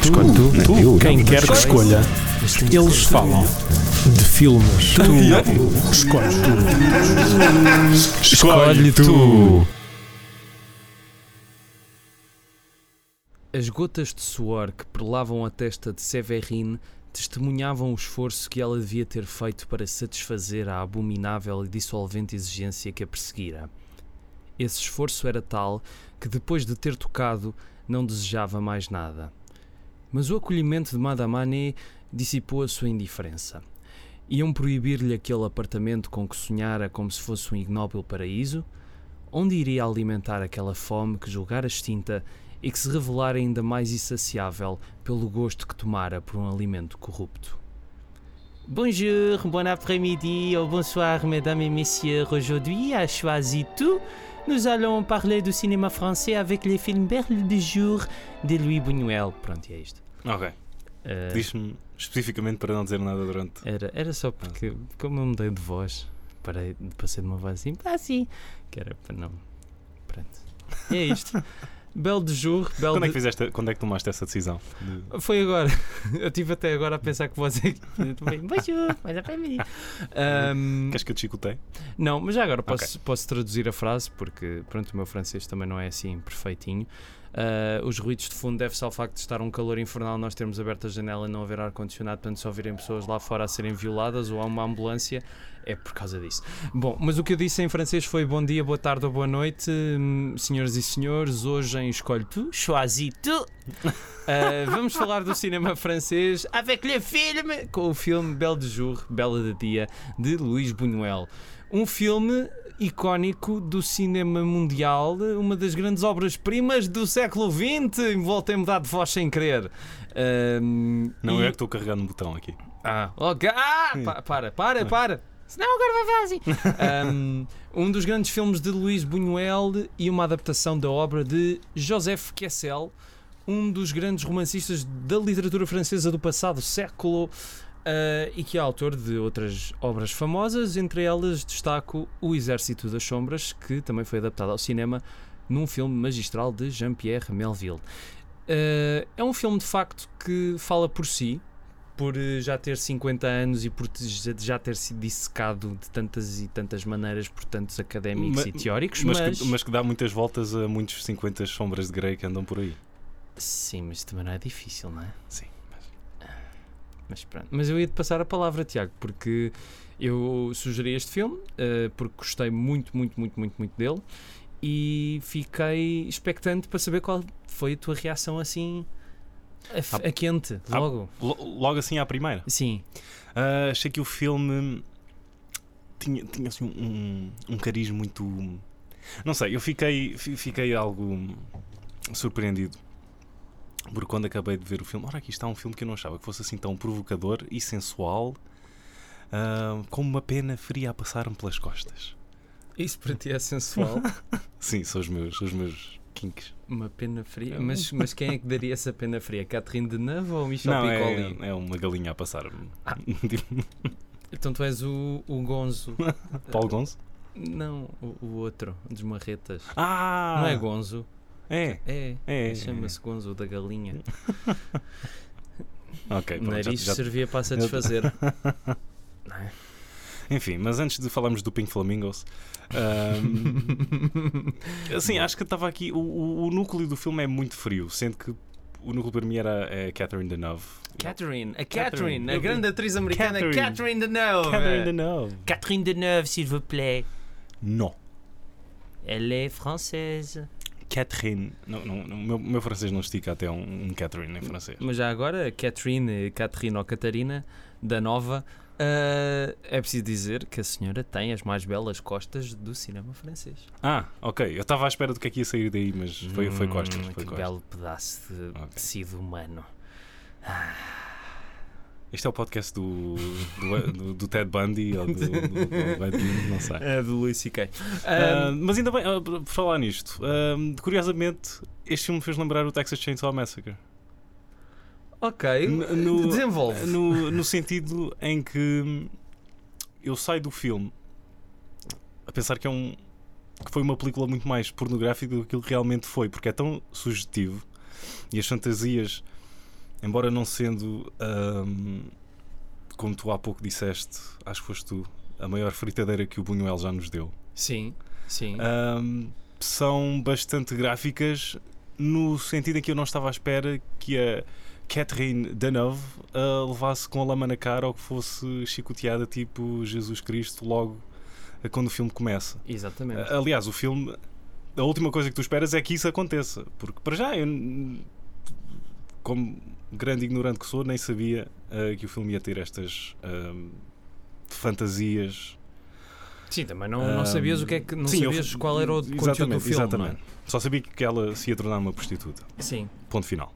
Escolhe tu. Tu, eu, Quem eu. quer que escolha. Eles falam de filmes. Tu escolhes tu. Escolhe tu. As gotas de suor que perlavam a testa de Severine testemunhavam o esforço que ela devia ter feito para satisfazer a abominável e dissolvente exigência que a perseguira. Esse esforço era tal que, depois de ter tocado, não desejava mais nada. Mas o acolhimento de Madame Anne dissipou a sua indiferença. Iam proibir-lhe aquele apartamento com que sonhara como se fosse um ignóbil paraíso? Onde iria alimentar aquela fome que julgara extinta e que se revelara ainda mais insaciável pelo gosto que tomara por um alimento corrupto? Bonjour, bon après-midi ou bonsoir, mesdames et messieurs. Aujourd'hui, à Choisi Tout, nous allons parler du cinéma français avec les films Berle de Jour de Louis Buñuel. Pronto, e é isto. Ok. Uh, Diz-me especificamente para não dizer nada durante. era, era só porque, como eu mudei de voz, parei, passei de uma voz assim, ah, sim, que era para não. Pronto. E é isto. Bel de jour, bel Quando é de... que fizeste, quando é que tomaste essa decisão? De- Foi agora. Eu estive até agora a pensar que você. Bonjour, mas é para mim. Ahm, Queres que eu te chicotei? Não, mas já agora posso, posso traduzir a frase, porque pronto, o meu francês também não é assim perfeitinho. Ah, os ruídos de fundo deve-se ao facto de estar um calor infernal, nós termos aberto a janela e não haver ar-condicionado, portanto, se ouvirem pessoas lá fora a serem violadas ou há uma ambulância, é por causa disso. Bom, mas o que eu disse em francês foi bom dia, boa tarde ou boa noite, hum, senhoras e senhores. Hoje em Escolhe Tu, choisis tu. Ah, vamos falar do cinema francês avec le film, com o filme Belle de Jour, Bela de Dia, de Luís Buñuel. Um filme icónico do cinema mundial, uma das grandes obras-primas do século XX. Voltei a mudar de voz sem querer. Não e- é que estou carregando no botão aqui. ah, ok. Ah, pa- para, para, para. Senão agora vai fazer assim. Um, um dos grandes filmes de Luís Buñuel e uma adaptação da obra de Joseph Kessel, um dos grandes romancistas da literatura francesa do passado século uh, e que é autor de outras obras famosas, entre elas destaco O Exército das Sombras, que também foi adaptado ao cinema num filme magistral de Jean-Pierre Melville. Uh, é um filme de facto que fala por si, por eh, já ter 50 anos e por já- já ter sido dissecado de tantas e tantas maneiras por tantos académicos Ma- e teóricos, Mas, mas, que, mas que dá muitas voltas a muitos 50 sombras de Grey que andam por aí. sim, mas também não é difícil, não é? Sim. Mas pronto. Mas eu ia te passar a palavra, Tiago, porque eu sugeri este filme eh, porque gostei muito, muito, muito, muito, muito dele e fiquei expectante para saber qual foi a tua reação assim a, a quente, logo. Lo- Logo assim à primeira. Sim. Ah, achei que o filme tinha, tinha assim, um, um cariz muito. Não sei, eu fiquei, fi- fiquei algo surpreendido. Porque quando acabei de ver o filme, ora aqui está um filme que eu não achava que fosse assim tão provocador e sensual, ah, com uma pena fria a passar-me pelas costas. Isso para ti é sensual. Sim, são os meus, os meus kinks. Uma pena fria? É. Mas, mas quem é que daria essa pena fria? Catherine Deneuve ou Michel Não, Piccoli? é, é uma galinha a passar-me. Ah. Então tu és o, o Gonzo. Paulo Gonzo? Não, o, o outro, dos marretas. Ah! Não é Gonzo? É, É. é. Chama-se Gonzo da galinha. Ok, pronto, já- nariz já- servia para satisfazer. É? Enfim, mas antes de falarmos do Pink Flamingos, ahm, assim, acho que estava aqui. O, o- o núcleo do filme é muito frio, sendo que o núcleo para mim era é, Catherine Deneuve. Catherine, a Catherine. Catherine, a grande atriz americana Catherine. Catherine Deneuve. Catherine Deneuve. Catherine Deneuve, s'il vous plaît. Não. Elle est française. Catherine. Não, não, meu, meu francês não estica até um, um Catherine em francês. Mas já agora, Catherine, Catherine ou Catarina, da Nova, ah, é preciso dizer que a senhora tem as mais belas costas do cinema francês. Ah, ok. Eu estava à espera do que é que ia sair daí, mas foi, foi costas. Hum, Foi que costas. belo pedaço de Ok. tecido humano. Este é o podcast do, do, do- do Ted Bundy ou do, do, do não sei. É do Louis C.K. Ah, mas ainda bem, ah, por falar nisto, ah, curiosamente, este filme me fez lembrar o Texas Chainsaw Massacre. ok, no- desenvolve. No, no sentido em que eu saio do filme a pensar que é um que foi uma película muito mais pornográfica do que aquilo que realmente foi, porque é tão sugestivo e as fantasias embora não sendo, ahm, como tu há pouco disseste, acho que foste tu, a maior fritadeira que o Buñuel já nos deu, Sim, sim. ahm, são bastante gráficas no sentido em que eu não estava à espera que a Catherine Deneuve ah, levasse com a lama na cara ou que fosse chicoteada tipo Jesus Cristo logo ah, quando o filme começa. Exatamente. Ah, Aliás, o filme, a última coisa que tu esperas é que isso aconteça, porque para já eu, como grande ignorante que sou, nem sabia ah, que o filme ia ter estas ahm, fantasias. Sim, também não, não sabias o que é que. Não Sim, eu- sabias qual era o conteúdo do exatamente, filme. não é? Exatamente. Só sabia que ela se ia tornar uma prostituta. Sim. Ponto final.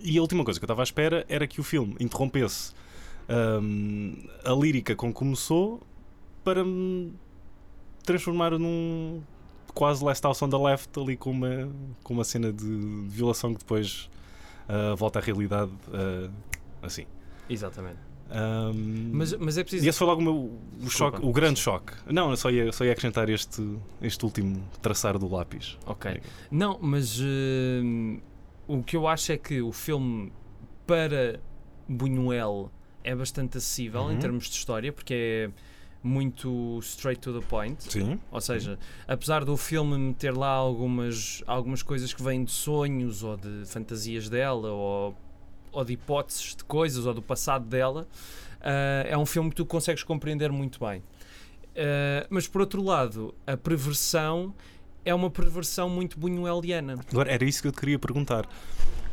E a última coisa que eu estava à espera era que o filme interrompesse ahm, a lírica com que começou para me transformar num quase Last House on the Left ali com uma, com uma cena de violação que depois ah, volta à realidade ah, assim. Exatamente. Ahm, Mas, mas é preciso. e esse foi logo o, meu, o, choque, o grande choque. Não, eu só ia, só ia acrescentar este, este último traçar do lápis. Ok. Não, mas hum, o que eu acho é que o filme para Buñuel é bastante acessível em Uhum. termos de história, porque é muito straight to the point. Sim. Ou seja, apesar do filme meter lá algumas, algumas coisas que vêm de sonhos ou de fantasias dela ou, ou de hipóteses de coisas ou do passado dela, ah, é um filme que tu consegues compreender muito bem. Ah, mas por outro lado, a perversão é uma perversão muito buñueliana. Agora, era isso que eu te queria perguntar.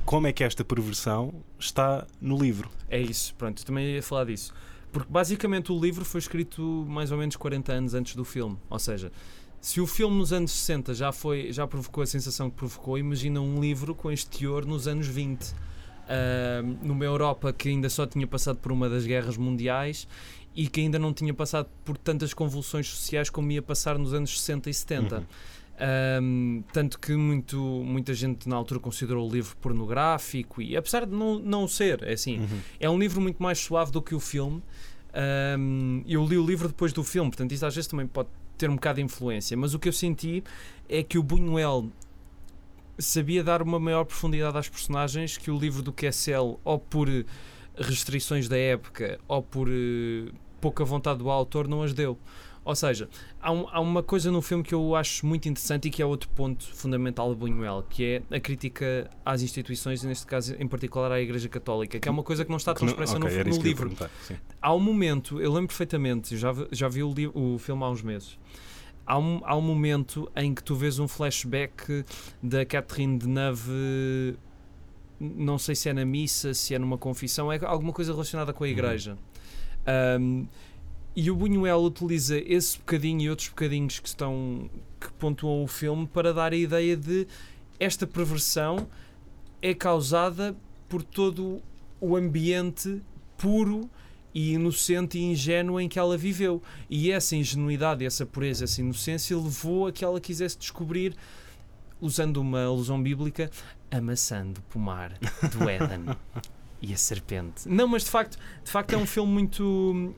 Como é que esta perversão está no livro? É isso, pronto, também ia falar disso. Porque basicamente o livro foi escrito mais ou menos 40 anos antes do filme. Ou seja, se o filme nos anos 60 já, foi, já provocou a sensação que provocou, imagina um livro com este teor nos anos 20. Ah, numa Europa que ainda só tinha passado por uma das guerras mundiais e que ainda não tinha passado por tantas convulsões sociais como ia passar nos anos 60 e 70. Uhum. Um, tanto que muito, muita gente na altura considerou o livro pornográfico e apesar de não, não ser, é assim, Uhum. é um livro muito mais suave do que o filme. Um, eu li o livro depois do filme, portanto, isso às vezes também pode ter um bocado de influência. Mas o que eu senti é que o Buñuel sabia dar uma maior profundidade às personagens que o livro do Kessel, ou por restrições da época, ou por eh, pouca vontade do autor, não as deu. Ou seja, há, um- há uma coisa no filme que eu acho muito interessante e que é outro ponto fundamental de Buñuel, que é a crítica às instituições, e neste caso em particular à Igreja Católica, que é uma coisa que não está tão expressa ok, no, no livro. Há um momento, eu lembro perfeitamente, já, vi- já vi o, o filme há uns meses. Há um, há um momento em que tu vês um flashback da Catherine Deneuve, não sei se é na missa, se é numa confissão, é alguma coisa relacionada com a Uhum. igreja. Um, e o Buñuel utiliza esse bocadinho e outros bocadinhos que estão que pontuam o filme para dar a ideia de esta perversão é causada por todo o ambiente puro e inocente e ingênuo em que ela viveu. E essa ingenuidade, essa pureza, essa inocência levou a que ela quisesse descobrir, usando uma alusão bíblica, a maçã do pomar do Éden e a serpente. Não, mas de facto, de facto é um filme muito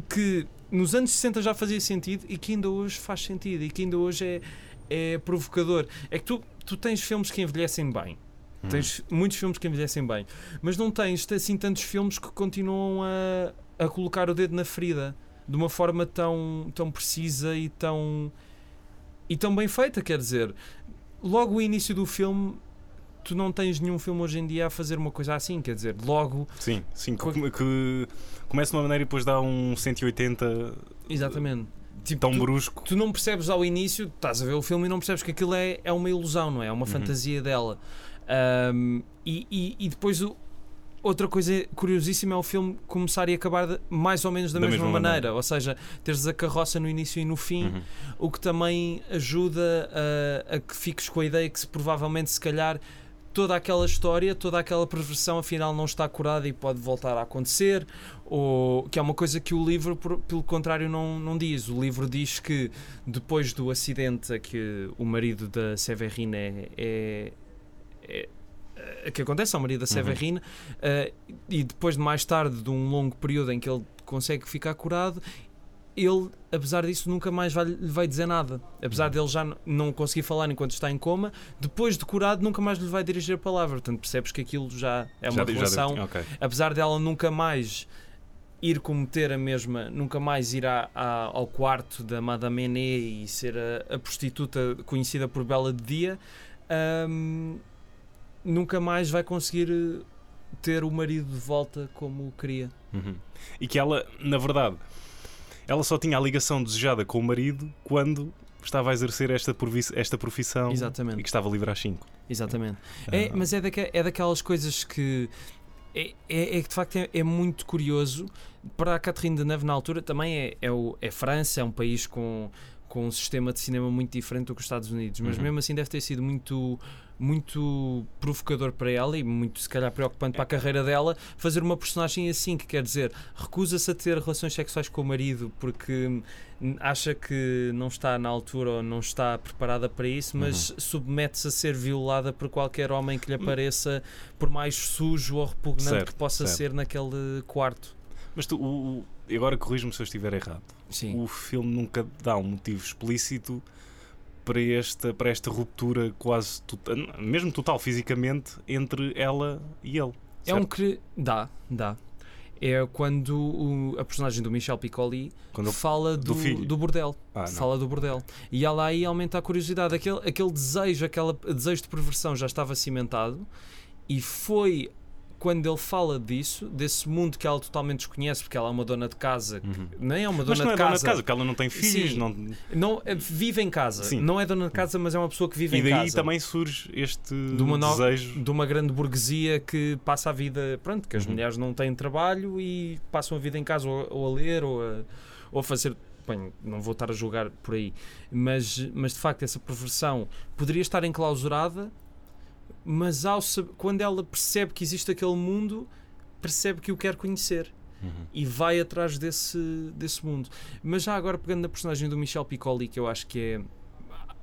que nos anos 60 já fazia sentido e que ainda hoje faz sentido e que ainda hoje é, é provocador. É que tu, tu tens filmes que envelhecem bem. Hum. Tens muitos filmes que envelhecem bem, mas não tens assim tantos filmes que continuam a, a colocar o dedo na ferida de uma forma tão, tão precisa e tão, e tão bem feita. Quer dizer, logo o início do filme, tu não tens nenhum filme hoje em dia a fazer uma coisa assim. Quer dizer, logo, Sim, sim, que, Co- que começa de uma maneira e depois dá um 180 exatamente. Tipo, tão tu, brusco. tu não percebes ao início, estás a ver o filme e não percebes que aquilo é, é uma ilusão, não é? É uma Uhum. fantasia dela. Ahm, e, e, e depois o- outra coisa curiosíssima é o filme começar e acabar de- mais ou menos da, Da mesma, mesma maneira. maneira. Ou seja, teres a carroça no início e no fim, Uhum. o que também ajuda a, a que fiques com a ideia que se provavelmente, se calhar, toda aquela história, toda aquela perversão afinal não está curada e pode voltar a acontecer, ou que é uma coisa que o livro, por- pelo contrário, não, não diz. O livro diz que depois do acidente a que o marido da Severine é, é- é- que acontece ao marido da Severine eh, e depois de mais tarde de um longo período em que ele consegue ficar curado ele, apesar disso, nunca mais vai, lhe vai dizer nada. Apesar Uhum. dele já não conseguir falar enquanto está em coma, depois de curado, nunca mais lhe vai dirigir a palavra. Portanto, percebes que aquilo já é uma Já deu- já deu- relação. ok. apesar dela nunca mais ir cometer a mesma, nunca mais ir à- à- ao quarto da Madame Ené e ser a, a prostituta conhecida por Bela de Dia, hum, nunca mais vai conseguir eh, ter o marido de volta como queria. Uhum. E que ela, na verdade, ela só tinha a ligação desejada com o marido quando estava a exercer esta, esta profissão e Exatamente, que estava livre às 5. exatamente. É, mas é, daque- é daquelas coisas que é, é, é que de facto é, é muito curioso. Para a Catherine Deneuve na altura também é, é, o, é França, é um país com, com um sistema de cinema muito diferente do que os Estados Unidos, mas Uhum. mesmo assim deve ter sido muito muito provocador para ela e muito se calhar preocupante para a carreira dela fazer uma personagem assim que quer dizer recusa-se a ter relações sexuais com o marido porque acha que não está na altura ou não está preparada para isso mas submete-se a ser violada por qualquer homem que lhe apareça por mais sujo ou repugnante Certo, que possa certo. ser naquele quarto Mas tu, o, o- e agora corrijo-me se eu estiver errado. sim O filme nunca dá um motivo explícito para esta, para esta ruptura quase total, mesmo total fisicamente, entre ela e ele. é um certo? que dá dá é quando o- a personagem do Michel Piccoli Quando fala do, do do bordel Ah, fala do bordel. E ela aí aumenta a curiosidade. Aquele, aquele desejo, aquele desejo de perversão já estava cimentado e foi quando ele fala disso, desse mundo que ela totalmente desconhece, porque ela é uma dona de casa, Uhum. nem é uma Mas dona, não de, é casa, dona de casa, porque ela não tem filhos. Sim. Não... Não, é- vive em casa. Sim. Não é dona de casa, mas é uma pessoa que vive E em daí casa. também surge este De uma no- desejo. de uma grande burguesia que passa a vida, pronto, que as Uhum. mulheres não têm trabalho e passam a vida em casa ou, ou a ler ou a, ou a fazer. Bem, não vou estar a julgar por aí, mas, mas de facto essa perversão poderia estar enclausurada, mas ao, quando ela percebe que existe aquele mundo, percebe que o quer conhecer Uhum. e vai atrás desse, desse mundo. Mas já agora pegando na personagem do Michel Piccoli, que eu acho que é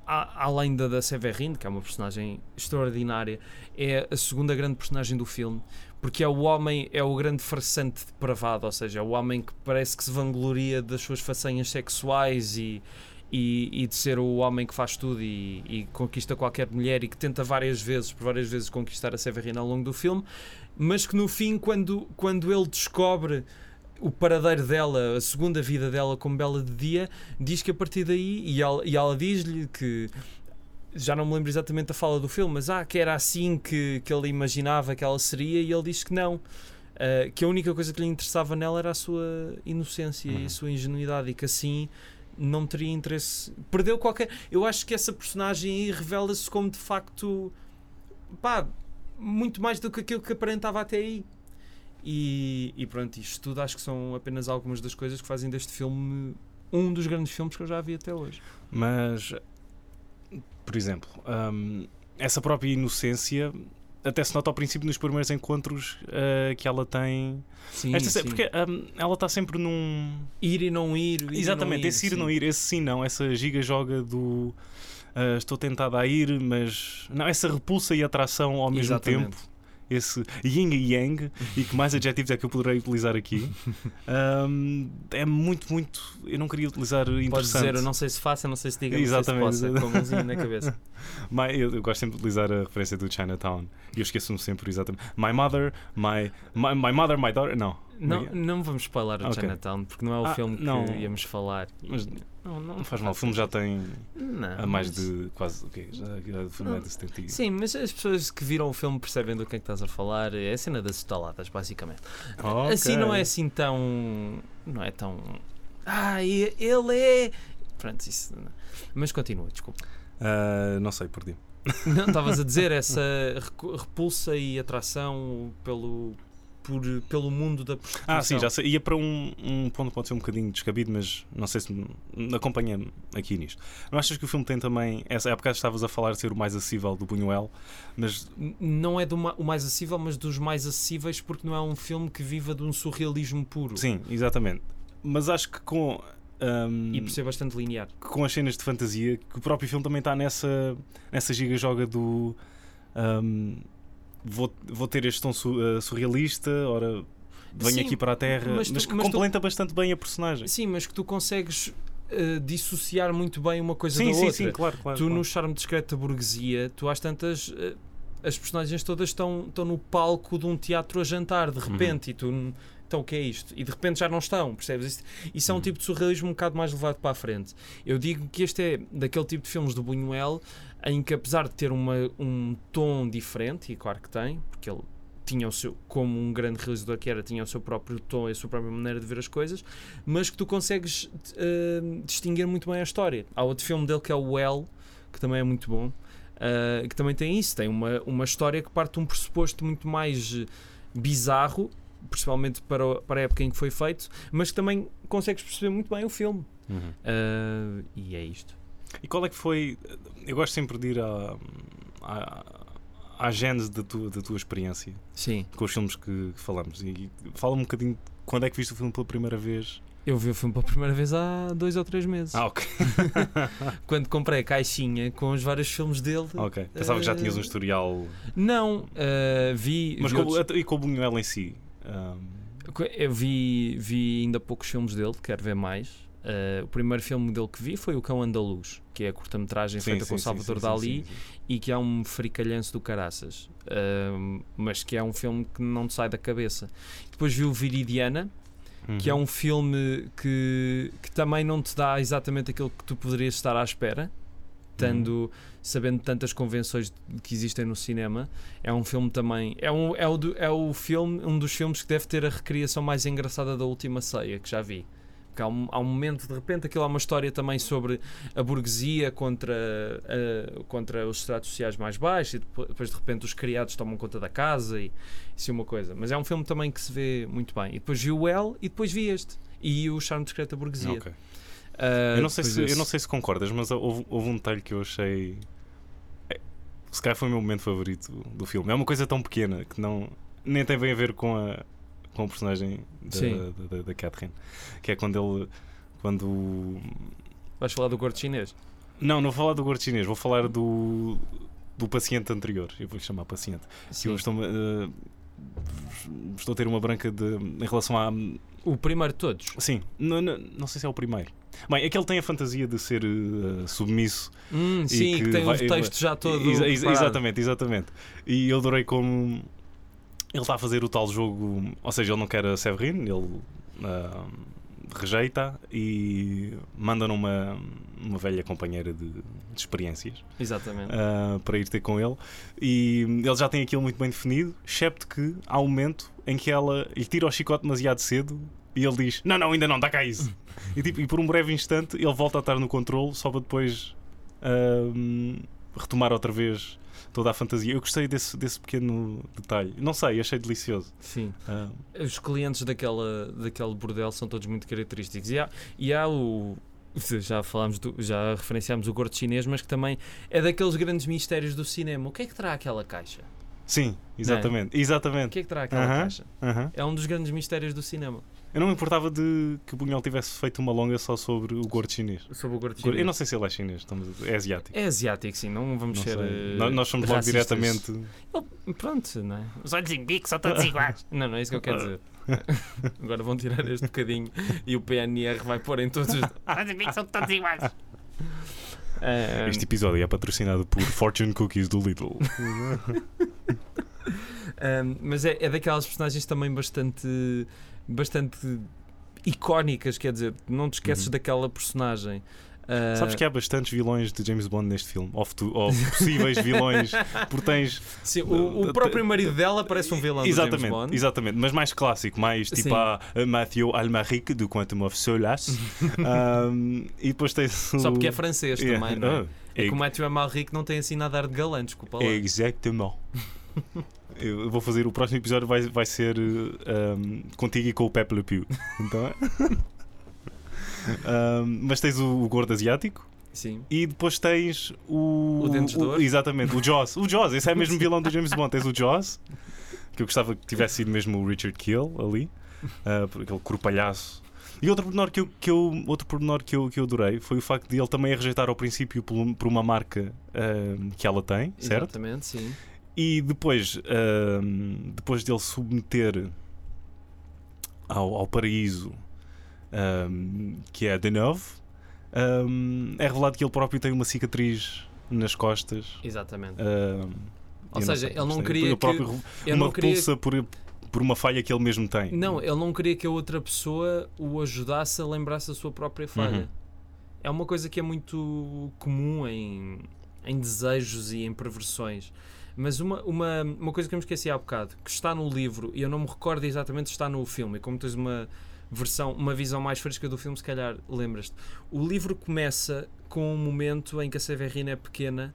além da da Severine, que é uma personagem extraordinária, é a segunda grande personagem do filme, porque é o homem, é o grande farsante depravado, ou seja, é o homem que parece que se vangloria das suas façanhas sexuais e, e, e de ser o homem que faz tudo e, e conquista qualquer mulher e que tenta várias vezes, por várias vezes, conquistar a Severine ao longo do filme, mas que no fim, quando, quando ele descobre o paradeiro dela, a segunda vida dela como bela de dia, diz que a partir daí, e ela, e ela diz-lhe que já não me lembro exatamente da fala do filme, mas ah, que era assim que, que ele imaginava que ela seria, e ele diz que não. Ah, que a única coisa que lhe interessava nela era a sua inocência e Uhum. a sua ingenuidade, e que assim não teria interesse. Perdeu qualquer. Eu acho que essa personagem aí revela-se como de facto pá, muito mais do que aquilo que aparentava até aí. E, e pronto, isto tudo acho que são apenas algumas das coisas que fazem deste filme um dos grandes filmes que eu já vi até hoje. Mas, por exemplo, hum, essa própria inocência até se nota ao princípio nos primeiros encontros uh, que ela tem. Sim, Esta sim. Porque hum, ela está sempre num. Ir e não ir. ir e Exatamente, não esse ir sim. não ir, esse sim não, essa giga-joga do. uh, estou tentada a ir, mas. Não, essa repulsa e atração ao mesmo Exatamente. tempo. Esse yin e yang, e que mais adjetivos é que eu poderei utilizar aqui? Hum, é muito, muito. Eu não queria utilizar Podes interessante. dizer, eu não sei se faça, não sei se diga, não Exatamente. sei se possa, com a mãozinha na cabeça. My- eu, eu gosto sempre de utilizar a referência do Chinatown e eu esqueço-me sempre exatamente. My mother, my, my, my mother, my daughter. Não. Não, não vamos spoiler o Ok. Chinatown, porque não é o Ah, filme que não. íamos falar. Mas não, Não faz mal, o filme já tem Não, há mais mas- de quase. O quê? Já, já, o filme é de 70 e- Sim, mas as pessoas que viram o filme percebem do que é que estás a falar. É a cena das estaladas, basicamente. Ok. Assim não é assim tão. Não é tão. Ah, ele é. Pronto, isso. não. Mas continua, desculpa. Ah, não sei, perdi. Não, estavas a dizer essa repulsa e atração pelo, por, pelo mundo da prostituição. Ah, sim, já sei. Ia para um, um ponto que pode ser um bocadinho descabido, mas não sei se me me acompanha aqui nisto. Não achas que o filme tem também. Essa época estavas a falar de ser o mais acessível do Buñuel, mas Não é do ma- o mais acessível, mas dos mais acessíveis, porque não é um filme que viva de um surrealismo puro sim, exatamente. Mas acho que com. ahm, e por ser bastante linear. com as cenas de fantasia, que o próprio filme também está nessa, nessa giga-joga do. ahm, vou, vou ter este tom su- eh, surrealista, ora. venho Sim, aqui para a Terra, mas, mas tu- que mas tu- completa bastante bem a personagem. Sim, mas que tu consegues eh, dissociar muito bem uma coisa Sim, da sim, outra. sim, claro, claro. tu claro. no charme discreto da burguesia, tu às tantas. eh, as personagens todas estão, estão no palco de um teatro a jantar, de repente, e tu. Então, o que é isto? E de repente já não estão, percebes? Isso, isso é um Uhum. tipo de surrealismo um bocado mais levado para a frente. Eu digo que este é daquele tipo de filmes do Buñuel em que, apesar de ter uma, um tom diferente, e claro que tem, porque ele tinha o seu, como um grande realizador que era, tinha o seu próprio tom e a sua própria maneira de ver as coisas, mas que tu consegues eh, distinguir muito bem a história. Há outro filme dele que é o Well, que também é muito bom, eh, que também tem isso, tem uma, uma história que parte de um pressuposto muito mais eh, bizarro, principalmente para, o- para a época em que foi feito, mas que também consegues perceber muito bem o filme. Uhum. Eh, e é isto. E qual é que foi. Eu gosto sempre de ir à, à, à gênese da tua, da tua experiência Sim, com os filmes que, que falamos. E fala um bocadinho de quando é que viste o filme pela primeira vez. eu vi o filme pela primeira vez há dois ou três meses. Ah, ok. Quando comprei a caixinha com os vários filmes dele. ok. Pensava que já tinhas um Eh, historial. Não, eh, vi. Mas vi com, outros- e com o Buñuel em si. Ahm, Eu vi, vi ainda poucos filmes dele, quero ver mais. Uh, o primeiro filme dele que vi foi O Cão Andaluz, que é a curta-metragem feita sim, com sim, Salvador sim, Dali e que é um fricalhanço do caraças, Um, mas que é um filme que não te sai da cabeça. Depois vi o Viridiana, que é Uhum. um filme que, que também não te dá exatamente aquilo que tu poderias estar à espera, tendo, sabendo tantas convenções que existem no cinema. É um filme também. É, um, é, o, é o filme, um dos filmes que deve ter a recriação mais engraçada da última ceia que já vi. Porque há um, há um momento, de repente, aquilo é uma história também sobre a burguesia contra, a- contra os estratos sociais mais baixos e depois, de repente, os criados tomam conta da casa e isso é uma coisa. Mas é um filme também que se vê muito bem. E depois vi o El e depois vi este. E o Charme Discreto da Burguesia. Ok. Ah, Eu não, sei se, eu não sei se concordas, mas houve, houve um detalhe que eu achei. Se calhar foi o meu momento favorito do filme. É uma coisa tão pequena que não nem tem bem a ver com a, com o personagem da, Sim. da, da, da Catherine. Que é quando ele. Quando. Vais falar do gordo chinês? Não, não vou falar do gordo chinês, vou falar do. do paciente anterior. Eu vou chamar paciente. Que eu estou, eh, estou a ter uma branca de, em relação à, O primeiro de todos. Sim, não, não, não sei se é o primeiro. Bem, é que ele tem a fantasia de ser eh, submisso. Hum, sim, que que tem vai- o texto já todo. Exa- preparado. exatamente, exatamente. E eu adorei como ele está a fazer o tal jogo. Ou seja, ele não quer a Severine, ele ah, rejeita e manda numa uma velha companheira de, de experiências Exatamente. ah, para ir ter com ele. E ele já tem aquilo muito bem definido, excepto que há um momento em que ela lhe tira o chicote demasiado cedo e ele diz: Não, não, ainda não, dá cá isso. e, tipo, e por um breve instante ele volta a estar no controle só para depois ahm, retomar outra vez toda a fantasia. Eu gostei desse, desse pequeno detalhe. Não sei, achei delicioso. Sim. Ah, Os clientes daquela, daquele bordel são todos muito característicos. E há, e há o. Já falámos, do, já referenciámos o gordo chinês, mas que também é daqueles grandes mistérios do cinema. O que é que terá aquela caixa? sim, exatamente. O Exatamente. que é que terá aquela Aham. caixa? Aham. É um dos grandes mistérios do cinema. Eu não me importava de que o Bunhol tivesse feito uma longa só sobre o gordo chinês. Sobre o gordo Eu chinês. não sei se ele é chinês, estamos é asiático. É asiático, sim, não vamos Não ser. eh, Nós- somos logo diretamente. Ele- Pronto, não é? Os olhos em bico são todos iguais. Não, não é isso que eu quero dizer. Agora vão tirar este bocadinho e o PNR vai pôr em todos os. Os olhos em bico são todos iguais. Ah, Este episódio é patrocinado por Fortune Cookies do Lidl. Um, mas é, é daquelas personagens também bastante bastante icónicas, quer dizer, não te esqueces Uhum. daquela personagem. Uh, Sabes que há bastantes vilões de James Bond neste filme, ou, ou possíveis vilões, porque tens. sim, o, o próprio marido dela parece um vilão do James Exatamente, Bond. exatamente, mas mais clássico, mais tipo a a Matthew Almaric do Quantum of Solace. Um, e depois tens. Só porque é francês Yeah. também, não é? Ah, É que o Matthew Amalric não tem assim nada a ar de galã, desculpa lá. Exatamente. Eu vou fazer o próximo episódio vai, vai ser um, contigo e com o Pepe Le Pew. Então, é? Um, mas tens o, o gordo asiático Sim. e depois tens o. O Dentes de Ouro? Exatamente, o Jaws. O Jaws, esse é mesmo vilão do James Bond. Tens o Jaws, que eu gostava que tivesse sido mesmo o Richard Kill ali, uh, aquele corpalhaço. E outro pormenor que eu, que eu, outro pormenor que eu, que eu adorei foi o facto de ele também a rejeitar ao princípio por, por uma marca um, que ela tem, certo? Exatamente, sim. E depois, ahm, depois dele submeter ao, ao paraíso que é Deneuve, ahm, é revelado que ele próprio tem uma cicatriz nas costas. Exatamente. Ou seja, sei, ele não queria que- próprio Eu uma queria repulsa por, por uma falha que ele mesmo tem. Não, ele não queria que a outra pessoa o ajudasse a lembrar-se da sua própria falha. Uhum. É uma coisa que é muito comum em, em desejos e em perversões. Mas uma, uma, uma coisa que eu me esqueci há bocado, que está no livro, e eu não me recordo exatamente se está no filme, e como tens uma versão, uma visão mais fresca do filme, se calhar lembras-te. O livro começa com um momento em que a Severina é pequena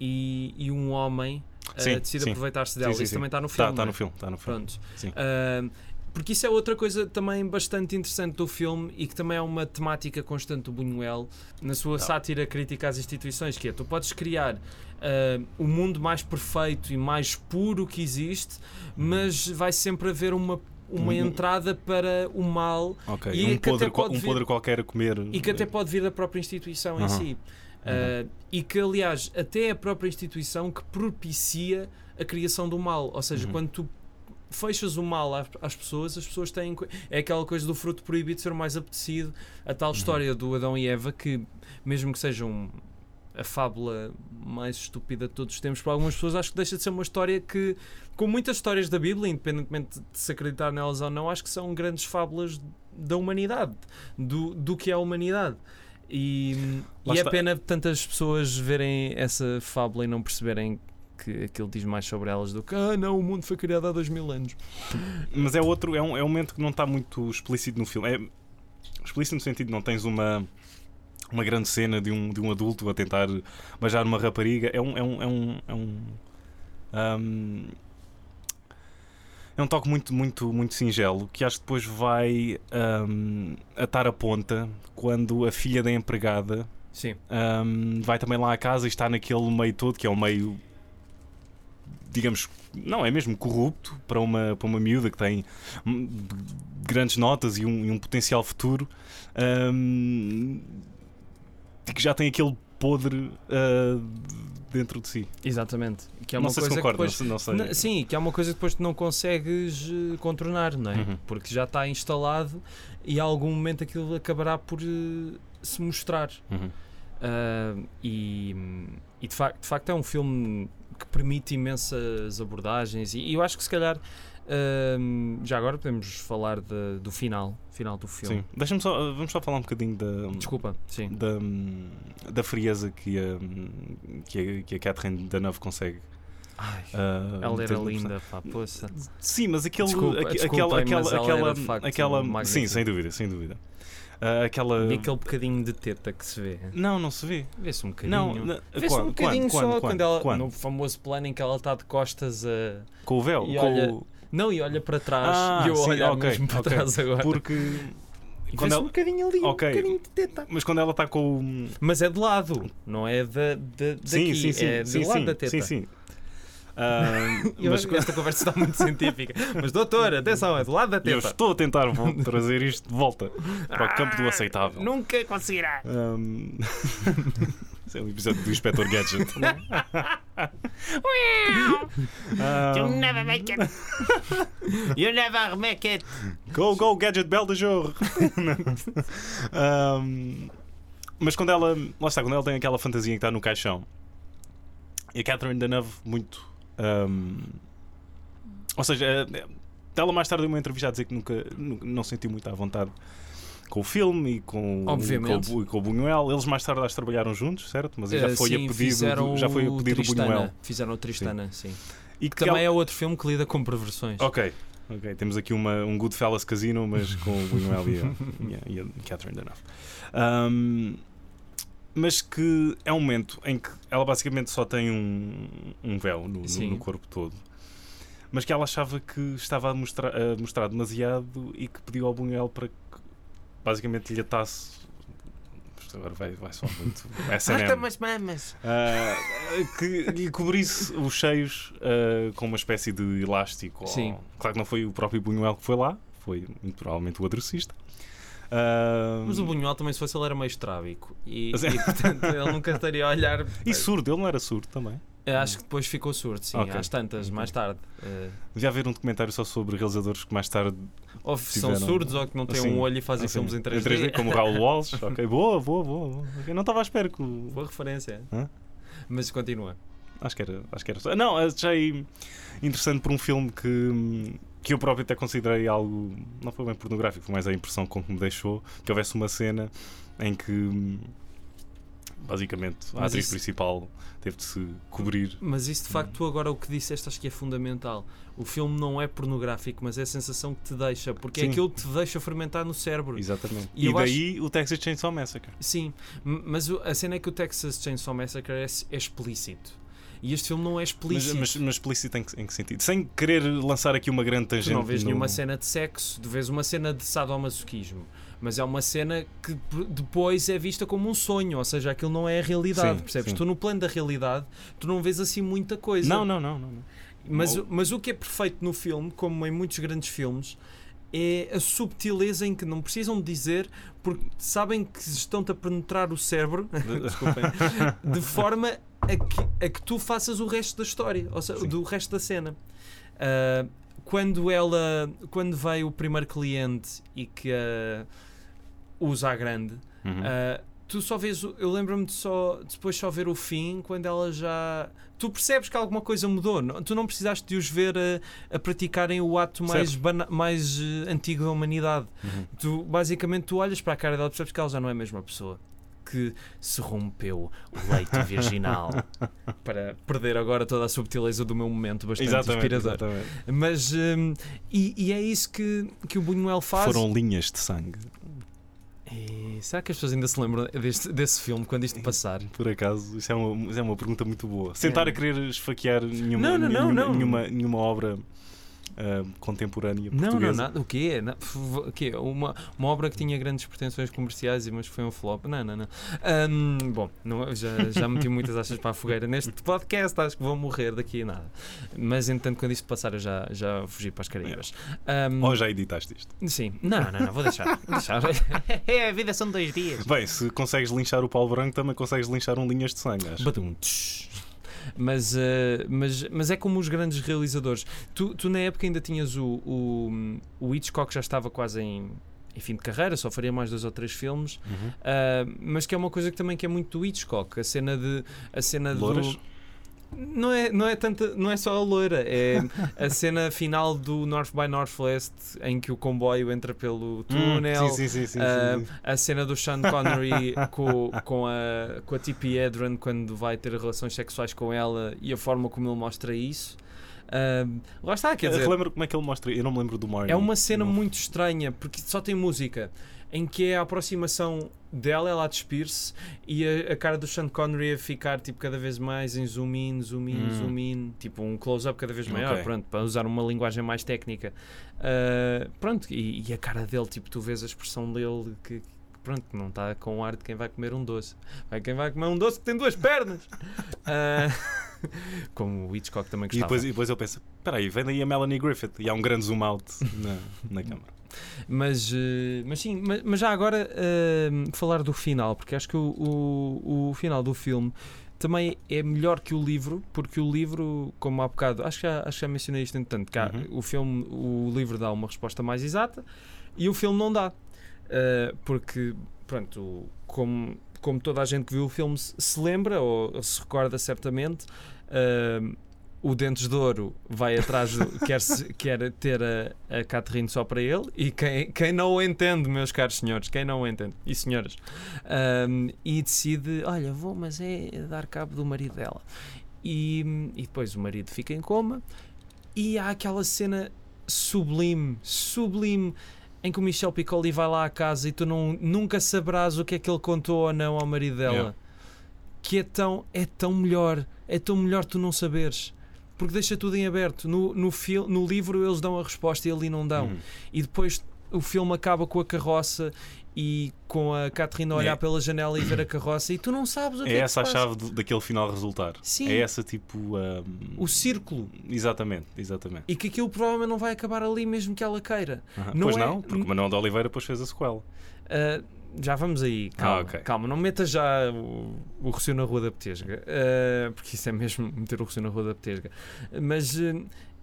e, e um homem eh, Sim, decide sim. aproveitar-se dela. sim, Isso sim. também está no Está filme. tá não é? no filme, está no filme. Pronto. Sim. Ah, porque isso é outra coisa também bastante interessante do filme e que também é uma temática constante do Buñuel na sua sátira crítica às instituições, que é tu podes criar ah, o mundo mais perfeito e mais puro que existe, mas vai sempre haver uma, uma Um- entrada para o mal Ok, E um, que até podre, qual- pode um vir- podre qualquer a comer. e que até pode vir da própria instituição em Uhum. si. Ah, e que, aliás, até é a própria instituição que propicia a criação do mal. Ou seja, Uhum. quando tu fechas o mal às, às pessoas, as pessoas têm. É aquela coisa do fruto proibido ser o mais apetecido. A Uhum. tal história do Adão e Eva, que, mesmo que sejam a fábula mais estúpida de todos os tempos, para algumas pessoas, acho que deixa de ser uma história que, como muitas histórias da Bíblia, independentemente de se acreditar nelas ou não, acho que são grandes fábulas da humanidade, do, do que é a humanidade. E, e é pena tantas pessoas verem essa fábula e não perceberem que aquilo diz mais sobre elas do que ah não, o mundo foi criado há dois mil anos. Mas é outro, é um, é um momento que não está muito explícito no filme. É explícito no sentido não tens uma uma grande cena de um, de um adulto a tentar beijar uma rapariga. É um é um é um, é um, ahm, é um toque muito muito muito singelo que acho que depois vai ahm, atar a ponta quando a filha da empregada Ahm, vai também lá à casa e está naquele meio todo que é um meio digamos não é mesmo corrupto para uma para uma miúda que tem hum, grandes notas e um, e um potencial futuro ahm, e que já tem aquele podre ah, dentro de si exatamente. Que é não uma sei se coisa que concorda depois não sei Não, sim, que é uma coisa que depois tu não consegues eh, contornar, não é? Uhum. Porque já está instalado e a algum momento aquilo acabará por eh, se mostrar. Uhum. Ah, e e de, de facto é um filme que permite imensas abordagens e, e eu acho que se calhar ah, já agora podemos falar de- do final, final do filme. sim deixa-me só vamos só falar um bocadinho da Desculpa, sim. da, da frieza que a, que a, que a Catherine Deneuve consegue Ai, ah, ela era linda, pá, poça. Sim, mas aquele, Desculpa- aque- desculpem, aquela, aquela, aquela, facto, aquela, sim, sem dúvida, sem dúvida. Ah, aquela, Vi aquele bocadinho de teta que se vê. não, não se vê. Vê-se um bocadinho. Não, não Vê-se um bocadinho quando, só quando, quando, quando, ela, quando? no famoso plano em que ela está de costas a. com o véu, E olha- o- Não, e olha para trás Ah, e eu a sim, olhar ok, mesmo para ok. trás agora. porque E quando vê-se ela- um bocadinho ali, Ok. um bocadinho de teta. mas quando ela está com o Mas é de lado, não é da, da, daqui, sim, sim, sim, é sim, do lado sim, da teta. sim, sim. Eu mas acho que esta conversa está muito científica. Mas doutor, atenção, é do lado da eu teta. estou a tentar trazer isto de volta para o campo do aceitável. Nunca conseguirá. Esse é um episódio do Inspector Gadget. You never make it. You never make it. Go, go, Gadget Belle de Jour! Ahm, mas quando ela. Lá está, quando ela tem aquela fantasia que está no caixão. E a Catherine Deneuve, muito. Ahm, ou seja, eh, ela mais tarde deu uma entrevista a dizer que nunca, nu- não sentiu muito à vontade com o filme e com, Obviamente. com, o, com o Buñuel. Eles mais tarde trabalharam juntos, certo? Mas já Eh, foi sim, a pedido, do, já foi a o pedido do Tristana. Buñuel. Fizeram o Tristana, sim. E que Também ela- é outro filme que lida com perversões. Ok, ok. Temos aqui uma, um Goodfellas Casino, mas com o Buñuel e a, e a, e a Catherine Deneuve. Um, mas que é um momento em que ela basicamente só tem um, um véu no, no- no corpo todo. Mas que ela achava que estava a mostrar, a mostrar demasiado e que pediu ao Buñuel para que basicamente lhe atasse. Agora vai, vai só muito. S&M. Umas mamas. Ah, que lhe cobrisse os cheios ah, com uma espécie de elástico. ou- Sim. Claro que não foi o próprio Buñuel que foi lá, foi muito provavelmente o adressista. Mas o Buñuel também, se fosse, ele era meio estrábico. E, e, portanto, ele nunca estaria a olhar. E surdo, ele não era surdo também. Eu acho que depois ficou surdo, sim, Ok. às tantas, Ok. mais tarde. Eh, Devia haver um documentário só sobre realizadores que mais tarde. ou são Tiveram- surdos ou que não têm assim, um olho e fazem assim, filmes em 3D. como o Raul Walsh. ok, boa, boa, boa. Ok, não estava à espera que. o- Boa referência. Hã? Mas continua. Acho que era. Acho que era. Não, achei interessante por um filme que. Que eu próprio até considerei algo. Não foi bem pornográfico, foi mais a impressão com que me deixou. Que houvesse uma cena em que. Basicamente, a Mas atriz isso- principal teve de se cobrir. Mas isso de facto, tu agora o que disseste acho que é fundamental. O filme não é pornográfico, mas é a sensação que te deixa, porque é Sim. aquilo que te deixa fermentar no cérebro. Exatamente. E E, daí o Texas Chainsaw Massacre. Sim, mas a cena é que o Texas Chainsaw Massacre é, é explícito. E este filme não é Mas, explícito. mas, mas explícito em que, em que sentido? Sem querer lançar aqui uma grande Tu tangente. não vês no- nenhuma cena de sexo, tu vês uma cena de sadomasoquismo, mas é uma cena que depois é vista como um sonho, ou seja, aquilo não é a realidade, Sim, percebes? sim. Tu no plano da realidade, tu não vês assim muita coisa. Não, não, não, não. não. Mas, Ou- mas o que é perfeito no filme, como em muitos grandes filmes, é a subtileza em que não precisam de dizer, porque sabem que estão-te a penetrar o cérebro, desculpem, de forma a que, a que tu faças o resto da história, ou seja, Sim. do resto da cena. Ah, quando ela, quando veio o primeiro cliente e que a usa a grande, Uhum. ah, tu só vês, eu lembro-me de só depois só ver o fim quando ela já tu percebes que alguma coisa mudou, não- tu não precisaste de os ver a, a praticarem o ato mais, bana- mais eh, antigo da humanidade. Uhum. Tu basicamente tu olhas para a cara dela e percebes que ela já não é a mesma pessoa. Que se rompeu o leite virginal para perder agora toda a subtileza do meu momento bastante Exatamente, inspirador. exatamente. Mas hum, e, e é isso que, que o Buñuel faz. Foram linhas de sangue. E será que as pessoas ainda se lembram deste, desse filme quando isto passar? Por acaso, isso é uma, isso é uma pergunta muito boa. Sentar É. a querer esfaquear nenhuma, não, não, nenhuma, não. nenhuma, nenhuma obra ah, contemporânea Não, não, portuguesa. nada. O quê? Não, o quê? Uma, uma obra que tinha grandes pretensões comerciais, mas foi um flop. Não, não, não. Ahm, bom, não- já, já meti muitas achas para a fogueira neste podcast. Acho que vou morrer daqui a nada. Mas, entanto, quando isto passar, eu já, já fugi para as Caraíbas. Ahm, Ou já editaste isto? Sim. Não, não, não. Vou deixar. Deixar. É, a vida são dois dias. Bem, se consegues linchar o Paulo Branco, também consegues linchar um linhas de sangue, acho. Badum, tsh. Mas, eh, mas, mas é como os grandes realizadores. Tu, tu na época ainda tinhas o, o, o Hitchcock, já estava quase em, em fim de carreira, só faria mais dois ou três filmes. Uhum. Ah, mas que é uma coisa que também que é muito do Hitchcock, a cena de a cena Louras? do não é, não é tanta, não é só a loira, é a cena final do North by Northwest em que o comboio entra pelo túnel. Hum, sim, sim, sim, sim, Ah, sim, sim. a cena do Sean Connery com, com a, com a Tippi Hedren quando vai ter relações sexuais com ela e a forma como ele mostra isso. Ah, lá está, quer dizer, Relembro como é que ele mostra. Eu não me lembro do Marnie. é uma cena Não. muito estranha porque só tem música em que é a aproximação dela, ela a despir-se e a, a cara do Sean Connery a ficar tipo cada vez mais em zoom in, zoom in, Hum. zoom in, tipo um close-up cada vez maior, Ok. pronto, para usar uma linguagem mais técnica. Ah, pronto, e, e a cara dele, tipo, tu vês a expressão dele que pronto, não está com o ar de quem vai comer um doce. Vai quem vai comer um doce que tem duas pernas. Ah, como o Hitchcock também E gostava. depois, e depois eu penso: espera aí, vem daí a Melanie Griffith. E há um grande zoom out na, na câmara. Mas, eh, mas sim, mas, mas já agora eh, falar do final, porque acho que o, o, o final do filme também é melhor que o livro, porque o livro, como há bocado, acho que já, acho que já mencionei isto entretanto, Uhum. o filme, o livro dá uma resposta mais exata e o filme não dá. Eh, porque, pronto, como, como toda a gente que viu o filme se, se lembra ou, ou se recorda certamente, eh, o Dentes de Ouro vai atrás, do, quer, quer ter a, a Catherine só para ele, e quem, quem não o entende, meus caros senhores, quem não o entende, e senhoras, ahm, e decide: olha, vou, mas é dar cabo do marido dela. E, e depois o marido fica em coma, e há aquela cena sublime, sublime. Em que o Michel Piccoli vai lá à casa e tu não, nunca saberás o que é que ele contou ou não ao marido dela Yeah. que é tão, é tão melhor, é tão melhor tu não saberes. Porque deixa tudo em aberto. No, no, fil- no livro eles dão a resposta e ali não dão. Uhum. E depois o filme acaba com a carroça e com a Catarina a olhar É. pela janela e ver a carroça e tu não sabes o que É é, essa a passa. chave do- daquele final resultar. Sim. É essa tipo. um, O círculo. Exatamente, exatamente. E que aquilo provavelmente não vai acabar ali mesmo que ela queira. Aham. não pois é- não, porque o Manuel de Oliveira depois fez a sequela. Ah, já vamos aí, calma, Ah, ok. calma, não metas já o, o Rocio na Rua da Petesga, eh, porque isso é mesmo meter o Rocio na Rua da Petesga. Mas eh,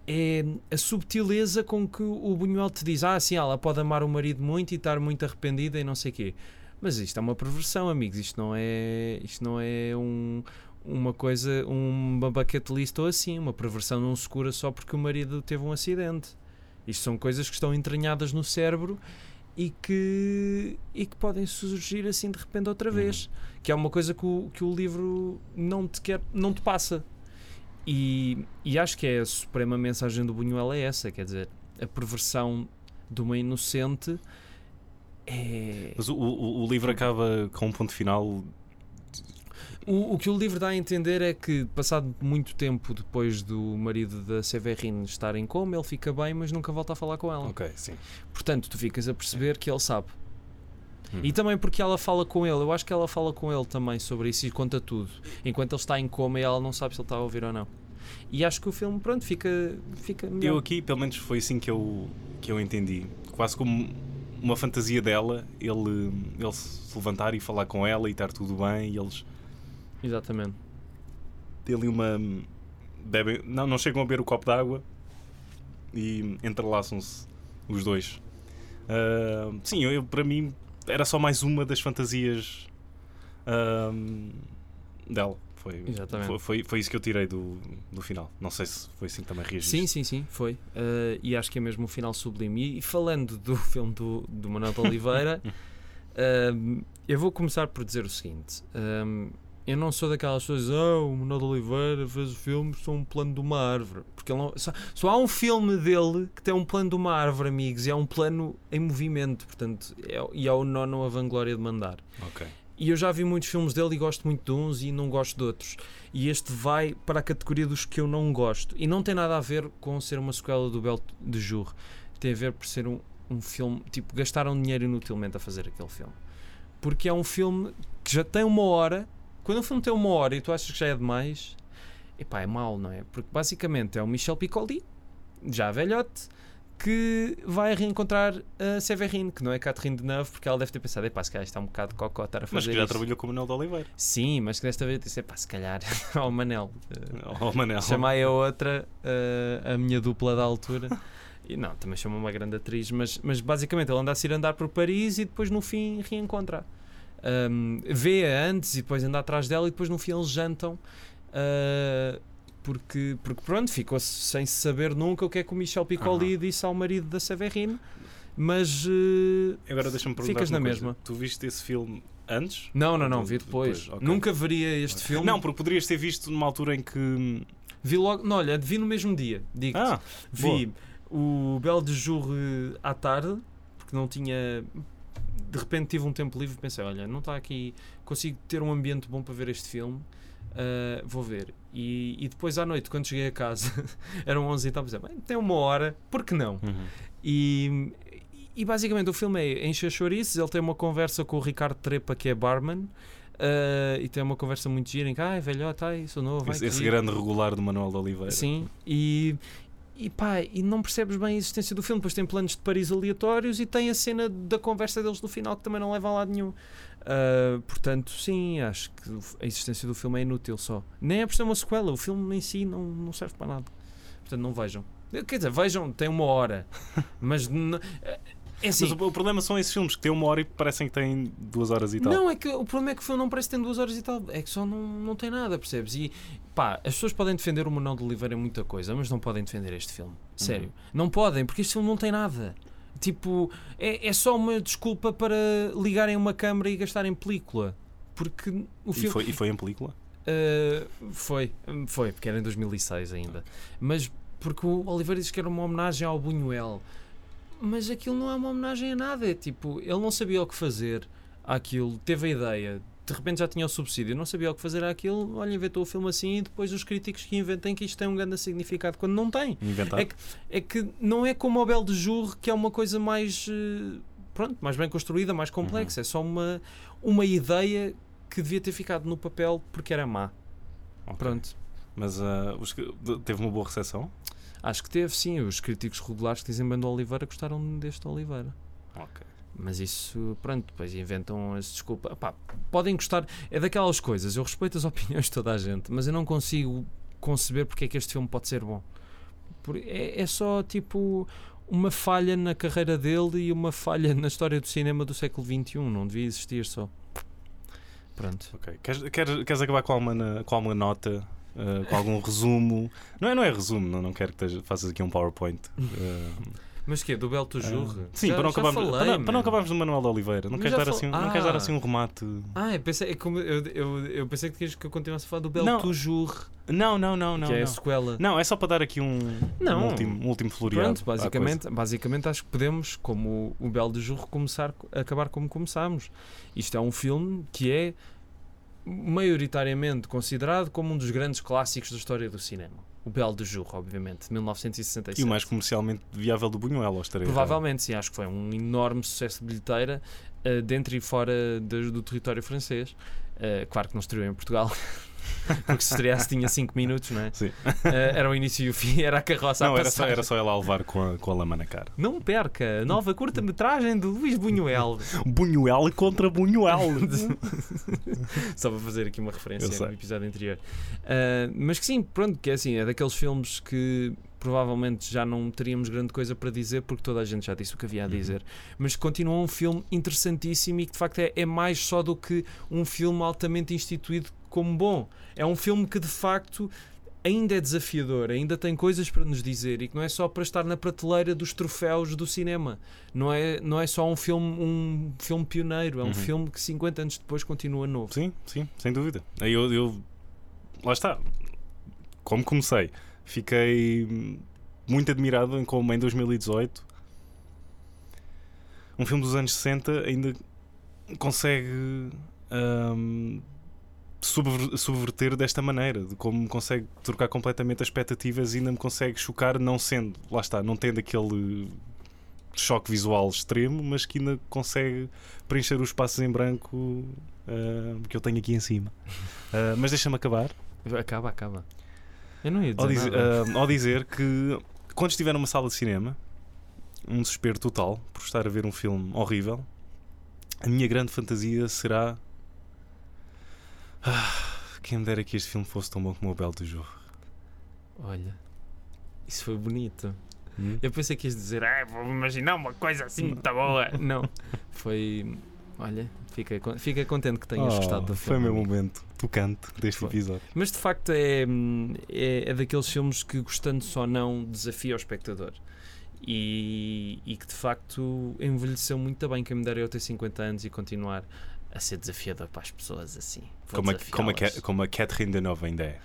é a subtileza com que o Buñuel te diz: ah, sim, ela pode amar o marido muito e estar muito arrependida e não sei o quê. Mas isto é uma perversão, amigos. Isto não é, isto não é um, uma coisa, uma bucket list ou assim. Uma perversão não se cura só porque o marido teve um acidente. Isto são coisas que estão entranhadas no cérebro e que, e que podem surgir assim de repente outra vez. Que é uma coisa que o, que o livro não te, quer, não te passa. E, e acho que é a suprema mensagem do Buñuel é essa, quer dizer, a perversão de uma inocente é... Mas o, o, o livro acaba com um ponto final. O, o que o livro dá a entender é que, passado muito tempo depois do marido da Severine estar em coma, ele fica bem, mas nunca volta a falar com ela. Ok, sim. Portanto, tu ficas a perceber que ele sabe. Hum. E também porque ela fala com ele, eu acho que ela fala com ele também sobre isso e conta tudo. Enquanto ele está em coma e ela não sabe se ele está a ouvir ou não. E acho que o filme, pronto, fica, fica melhor. Eu aqui, pelo menos, foi assim que eu, que eu entendi. Quase como uma fantasia dela, ele, ele se levantar e falar com ela e estar tudo bem e eles Exatamente. têm ali uma. Bebem, não, não chegam a beber o copo d'água e entrelaçam-se os dois. Ah, sim, eu, para mim era só mais uma das fantasias ah, dela. Foi, Exatamente. foi, foi, isso que eu tirei do, do final. Não sei se foi assim que também reagiste. Sim, sim, sim, foi. Uh, e acho que é mesmo um final sublime. E, falando do filme do, do Manuel de Oliveira, um, eu vou começar por dizer o seguinte: um, eu não sou daquelas pessoas, ah, o Manuel de Oliveira fez o filme, só um plano de uma árvore. Porque não, só, só há um filme dele que tem um plano de uma árvore, amigos, e é um plano em movimento, portanto, é, e é o nono a vanglória de mandar. Ok. E eu já vi muitos filmes dele e gosto muito de uns e não gosto de outros. E este vai para a categoria dos que eu não gosto. E não tem nada a ver com ser uma sequela do Bel de Jour. Tem a ver por ser um, um filme. Tipo, gastaram dinheiro inutilmente a fazer aquele filme. Porque é um filme que já tem uma hora. Quando um filme tem uma hora e tu achas que já é demais, epá, é mau, não é? Porque basicamente é o Michel Piccoli, já velhote, que vai reencontrar a Severine, que não é Catherine Deneuve, porque ela deve ter pensado, epá, se calhar está um bocado de cocó estar a fazer Mas que já isto." trabalhou com o Manuel de Oliveira. Sim, mas que desta vez disse, epá, se calhar ao Manel. eh, Oh, Manel. Chamai a outra, eh, a minha dupla da altura. E não, também chama uma grande atriz, mas, mas basicamente ele anda a se ir andar por Paris e depois no fim reencontra. Um, Vê-a antes e depois anda atrás dela e depois no fim eles jantam. uh, porque, porque pronto, ficou sem saber nunca o que é que o Michel Piccoli disse ao marido da Severine. Mas uh, Agora deixa-me perguntar. Ficas na coisa. mesma. Tu viste esse filme antes? não, não, não, vi depois. depois, ok. Nunca veria este filme. Não, porque poderias ter visto numa altura em que. Vi logo, não, olha, vi no mesmo dia. Digo, Ah, vi o Bel de Jour à tarde, porque não tinha. De repente tive um tempo livre e pensei: olha, não está aqui, consigo ter um ambiente bom para ver este filme, ah, vou ver. E, e depois à noite, quando cheguei a casa, eram 11 e tal, pensei: bem, tem uma hora, por que não? Uhum. E, e basicamente o filme é encher chouriços, ele tem uma conversa com o Ricardo Trepa, que é barman. ah, e tem uma conversa muito gira em que, ai, velhote, ai, sou novo. Esse, esse giro." grande regular do Manuel de Oliveira. Sim, e, e pá, e não percebes bem a existência do filme. Depois tem planos de Paris aleatórios e tem a cena da conversa deles no final que também não leva a lado nenhum. Ah, portanto, sim, acho que a existência do filme é inútil só. Nem é por ser uma sequela, o filme em si não, não serve para nada. Portanto, não vejam. Quer dizer, vejam, tem uma hora, mas é assim. Mas o, o problema são esses filmes que têm uma hora e parecem que têm duas horas e tal. Não, é que o problema é que o filme não parece que tem duas horas e tal. É que só não, não tem nada, percebes? E pá, as pessoas podem defender o Manuel de Oliveira em muita coisa, mas não podem defender este filme. Sério. Não podem, porque este filme não tem nada. Tipo, é, é só uma desculpa para ligarem uma câmara e gastarem película. Porque o E filme. foi, e foi em película? Uh, foi, foi, porque era em 2006 ainda. Mas porque o Oliveira disse que era uma homenagem ao Buñuel. Mas aquilo não é uma homenagem a nada. É tipo, ele não sabia o que fazer àquilo, teve a ideia, de repente já tinha o subsídio, não sabia o que fazer àquilo, olha, inventou o filme assim e depois os críticos que inventem que isto tem um grande significado quando não tem. Inventado? É que, é que não é como o Bel de Jour, que é uma coisa mais. eh, Pronto, mais bem construída, mais complexa. É só uma, uma ideia que devia ter ficado no papel porque era má. Ok. Pronto. Mas de- teve uma boa recepção? Acho que teve sim. Os críticos regulares que dizem bem do Oliveira gostaram deste Oliveira. Ok. Mas isso, pronto, depois inventam as desculpas. Pá, podem gostar, é daquelas coisas. Eu respeito as opiniões de toda a gente, mas eu não consigo conceber porque é que este filme pode ser bom. É, é só tipo uma falha na carreira dele e uma falha na história do cinema do século XXI. Não devia existir só. Pronto. Ok. Queres, queres, queres acabar com alguma, com alguma nota? Uh, com algum resumo? Não é, não é resumo, não, não quero que esteja- faças aqui um PowerPoint. Uh, Mas que Do Bel Toujours? uh, sim, Já- para não, acabarmos, falei, para, não- para não acabarmos no Manuel de Oliveira. Não queres, dar fal- assim, não queres dar Ah. assim um remate? Ah, eu pensei, é eu, eu, eu pensei que querias que eu continuasse a falar do Bel Não. Não, não, não, não. que é a não. sequela. Não, é só para dar aqui um, Não. um último, um último floreado. Pronto, basicamente, basicamente acho que podemos, como o Belo Jour, começar, acabar como começámos. Isto é um filme que é maioritariamente considerado como um dos grandes clássicos da história do cinema. O Belo de Jour, obviamente, de 1967. E o mais comercialmente viável do Buñuel, aos três. Provavelmente, sim, acho que foi um enorme sucesso de bilheteira eh, dentro e fora do, do território francês. Eh, claro que não estreou em Portugal, porque se estreasse tinha 5 minutos, não é? Sim. Eh, era o início e o fim, era a carroça Não, a era só, passar. era só ela a levar com a, com a lama na cara. Não perca, nova curta-metragem de Luís Buñuel. Buñuel contra Buñuel. Só para fazer aqui uma referência no episódio anterior. Ah, mas que sim, pronto, que é assim, é daqueles filmes que provavelmente já não teríamos grande coisa para dizer porque toda a gente já disse o que havia a Uhum. dizer. Mas continua um filme interessantíssimo e que de facto é, é mais só do que um filme altamente instituído como bom. É um filme que de facto ainda é desafiador, ainda tem coisas para nos dizer e que não é só para estar na prateleira dos troféus do cinema. Não é, não é só um filme, um filme pioneiro, é um Uhum. filme que 50 anos depois continua novo. Sim, sim, sem dúvida. Aí Eu, eu- lá está. Como comecei, fiquei muito admirado em como em 2018 um filme dos anos 60 ainda consegue subver- subverter desta maneira, de como consegue trocar completamente as expectativas e ainda me consegue chocar, não sendo, lá está, não tendo aquele choque visual extremo, mas que ainda consegue preencher os espaços em branco ah, que eu tenho aqui em cima. Ah, mas deixa-me acabar Acaba, acaba. Eu não ia dizer ao, dizer- ah, ao dizer que quando estiver numa sala de cinema, um desespero total por estar a ver um filme horrível, a minha grande fantasia será. Ah, quem me dera que este filme fosse tão bom como o Belo do Jogo. Olha, isso foi bonito. Hum? Eu pensei que ias dizer, ah, vou imaginar uma coisa assim muito boa. Não, foi. Olha, fica, fica contente que tenhas Oh, gostado do Foi o filme. meu momento tocante deste Foi. episódio. Mas de facto é, é, é daqueles filmes que, gostando só não, desafia o espectador. E, e que de facto envelheceu muito bem. Quem me dera eu ter 50 anos e continuar a ser desafiador para as pessoas assim. Como a, como, a, como a Catherine Deneuve ainda é.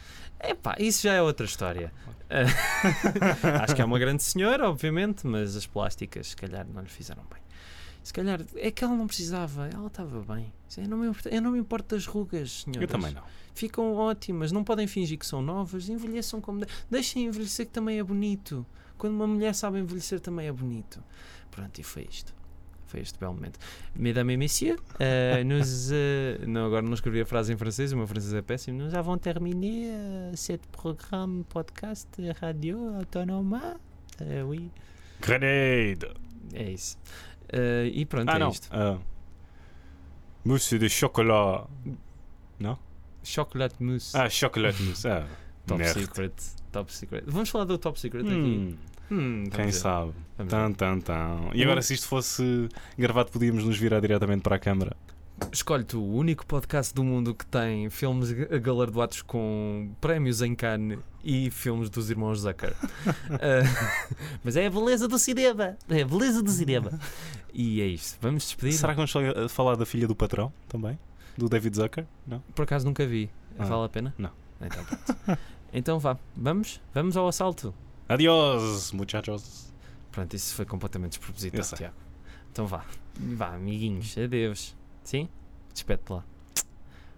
Epá, isso já é outra história. Acho que é uma grande senhora, obviamente, mas as plásticas, se calhar, não lhe fizeram bem. Se calhar, é que ela não precisava, ela estava bem. Eu não me, importo- eu não me importo das rugas, senhoras. Eu também não. Ficam ótimas, não podem fingir que são novas, envelheçam como. de- Deixem envelhecer que também é bonito. Quando uma mulher sabe envelhecer também é bonito. Pronto, e foi isto. Foi este belo momento. Mesdames et messieurs, nous, euh, não, agora não escrevi a frase em francês, o meu francês é péssimo. Nous avons terminé euh, cet programme podcast radio autonoma. Euh, oui, Grenade! é isso. Euh, e pronto, Ah, é não. isto. Ah. mousse de chocolat. Chocolate mousse. Ah, chocolate mousse. Ah, top secret. Top secret. Vamos falar do top secret aqui. Hum, Hum, quem ver, sabe? vamos. Tan, tan, tan. E agora, se isto fosse gravado, podíamos nos virar diretamente para a câmara. Escolhe tu o único podcast do mundo que tem filmes ga- galardoados com prémios em Cannes e filmes dos irmãos Zucker. Ah, mas é a beleza do cinema. É a beleza do cinema. E é isto. Vamos despedir. Será que vamos falar da filha do patrão também? Do David Zucker? Não? Por acaso nunca vi. Ah, Vale a pena? não. Então, pronto. então vá. Vamos? Vamos ao assalto. Adiós, muchachos. Pronto, isso foi completamente despropositado. Tiago. Então vá. Vá, amiguinhos. Adeus. Sim? Despede-te lá.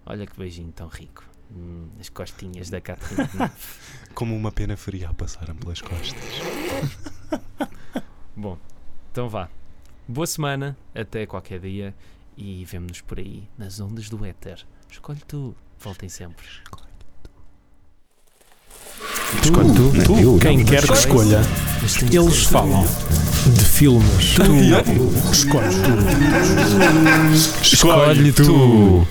Olha que beijinho tão rico. Hum, as costinhas da Catarina. Como uma pena fria a passar-me pelas costas. Bom, então vá. Boa semana, até qualquer dia e vemo-nos por aí nas ondas do éter. Escolhe tu, voltem sempre. Escolhe tu, tu, tu quem não, quer que escolha, eles falam de filmes. Tu, escolhe tu. Escolhe tu.